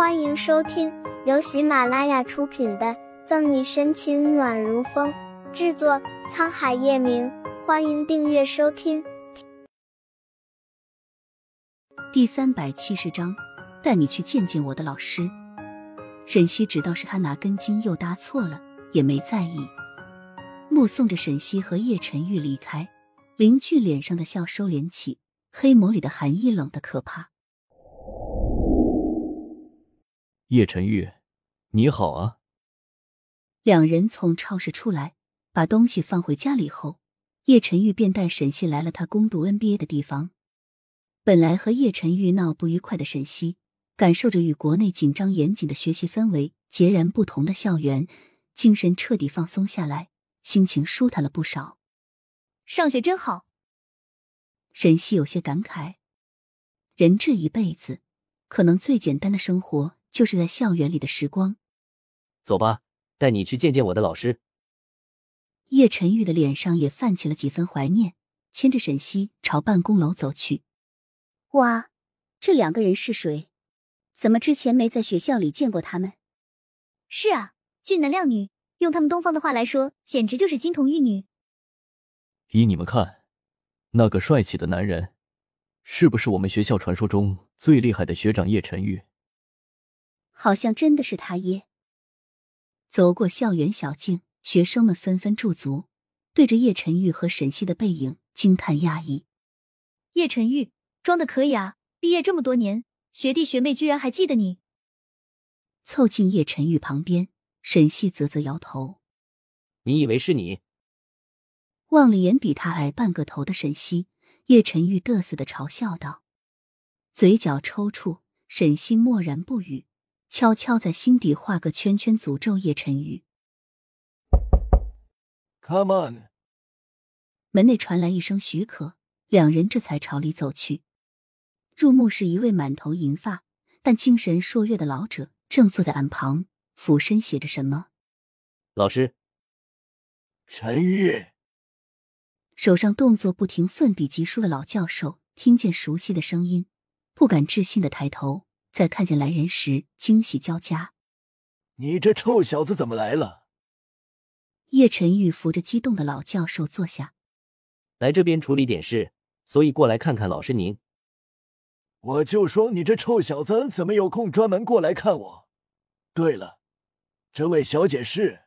欢迎收听由喜马拉雅出品的《赠你深情暖如风》，制作沧海夜明。欢迎订阅收听。第三百七十章，带你去见见我的老师。沈西知道是他拿根筋又搭错了，也没在意。目送着沈西和叶晨玉离开，林俊脸上的笑收敛起，黑眸里的寒意冷的可怕。叶晨玉，你好啊！两人从超市出来，把东西放回家里后，叶晨玉便带沈西来了他攻读 NBA 的地方。本来和叶晨玉闹不愉快的沈西，感受着与国内紧张严谨的学习氛围截然不同的校园，精神彻底放松下来，心情舒坦了不少。上学真好，沈西有些感慨。人这一辈子，可能最简单的生活。就是在校园里的时光。走吧，带你去见见我的老师。叶晨玉的脸上也泛起了几分怀念，牵着沈西朝办公楼走去。哇，这两个人是谁？怎么之前没在学校里见过他们？是啊，俊男靓女，用他们东方的话来说，简直就是金童玉女。依你们看，那个帅气的男人，是不是我们学校传说中最厉害的学长叶晨玉？好像真的是他耶！走过校园小径，学生们纷纷驻足，对着叶晨玉和沈西的背影惊叹讶异。叶晨玉装的可以啊，毕业这么多年，学弟学妹居然还记得你。凑近叶晨玉旁边，沈西啧啧摇头：“你以为是你？”望了眼比他矮半个头的沈西，叶晨玉得瑟的嘲笑道，嘴角抽搐。沈西默然不语。悄悄在心底画个圈圈，诅咒叶晨玉。Come on！门内传来一声许可，两人这才朝里走去。入目是一位满头银发但精神烁跃的老者，正坐在案旁，俯身写着什么。老师，陈玉，手上动作不停、奋笔疾书的老教授，听见熟悉的声音，不敢置信的抬头。在看见来人时，惊喜交加。你这臭小子怎么来了？叶晨玉扶着激动的老教授坐下，来这边处理点事，所以过来看看老师您。我就说你这臭小子怎么有空专门过来看我？对了，这位小姐是？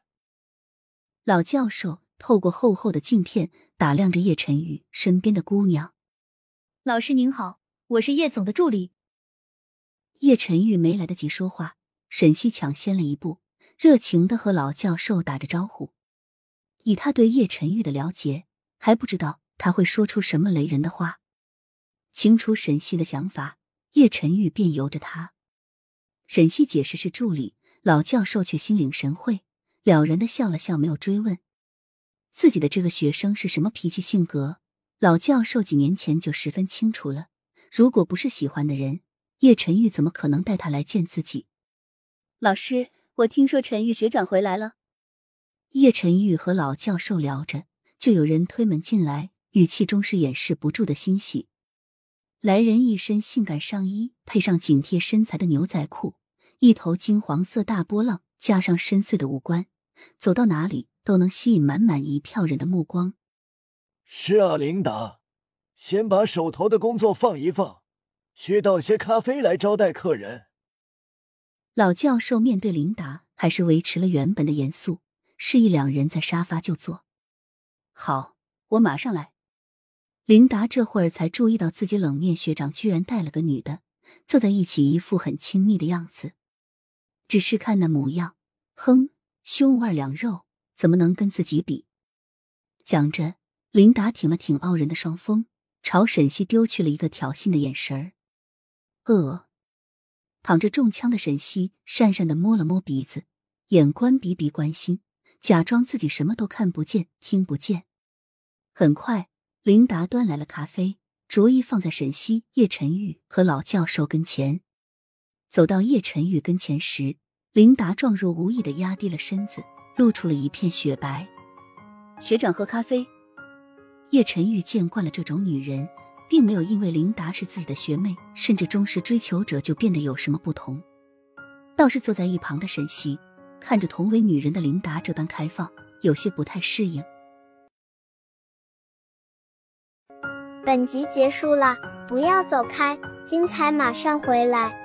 老教授透过厚厚的镜片打量着叶晨玉身边的姑娘。老师您好，我是叶总的助理。叶晨玉没来得及说话，沈西抢先了一步，热情的和老教授打着招呼。以他对叶晨玉的了解，还不知道他会说出什么雷人的话。清楚沈西的想法，叶晨玉便由着他。沈西解释是助理，老教授却心领神会，了然的笑了笑，没有追问自己的这个学生是什么脾气性格。老教授几年前就十分清楚了，如果不是喜欢的人。叶晨玉怎么可能带他来见自己？老师，我听说陈玉学长回来了。叶晨玉和老教授聊着，就有人推门进来，语气中是掩饰不住的欣喜。来人一身性感上衣，配上紧贴身材的牛仔裤，一头金黄色大波浪，加上深邃的五官，走到哪里都能吸引满满一票人的目光。是啊，琳达，先把手头的工作放一放。去倒些咖啡来招待客人。老教授面对琳达，还是维持了原本的严肃，示意两人在沙发就坐。好，我马上来。琳达这会儿才注意到自己冷面学长居然带了个女的，坐在一起，一副很亲密的样子。只是看那模样，哼，胸无二两肉，怎么能跟自己比？讲着，琳达挺了挺傲人的双峰，朝沈西丢去了一个挑衅的眼神儿。呃，躺着中枪的沈西讪讪的摸了摸鼻子，眼观鼻，鼻关心，假装自己什么都看不见、听不见。很快，琳达端来了咖啡，逐一放在沈西、叶晨玉和老教授跟前。走到叶晨玉跟前时，琳达状若无意的压低了身子，露出了一片雪白。学长喝咖啡。叶晨玉见惯了这种女人。并没有因为琳达是自己的学妹，甚至忠实追求者就变得有什么不同。倒是坐在一旁的沈西看着同为女人的琳达这般开放，有些不太适应。本集结束了，不要走开，精彩马上回来。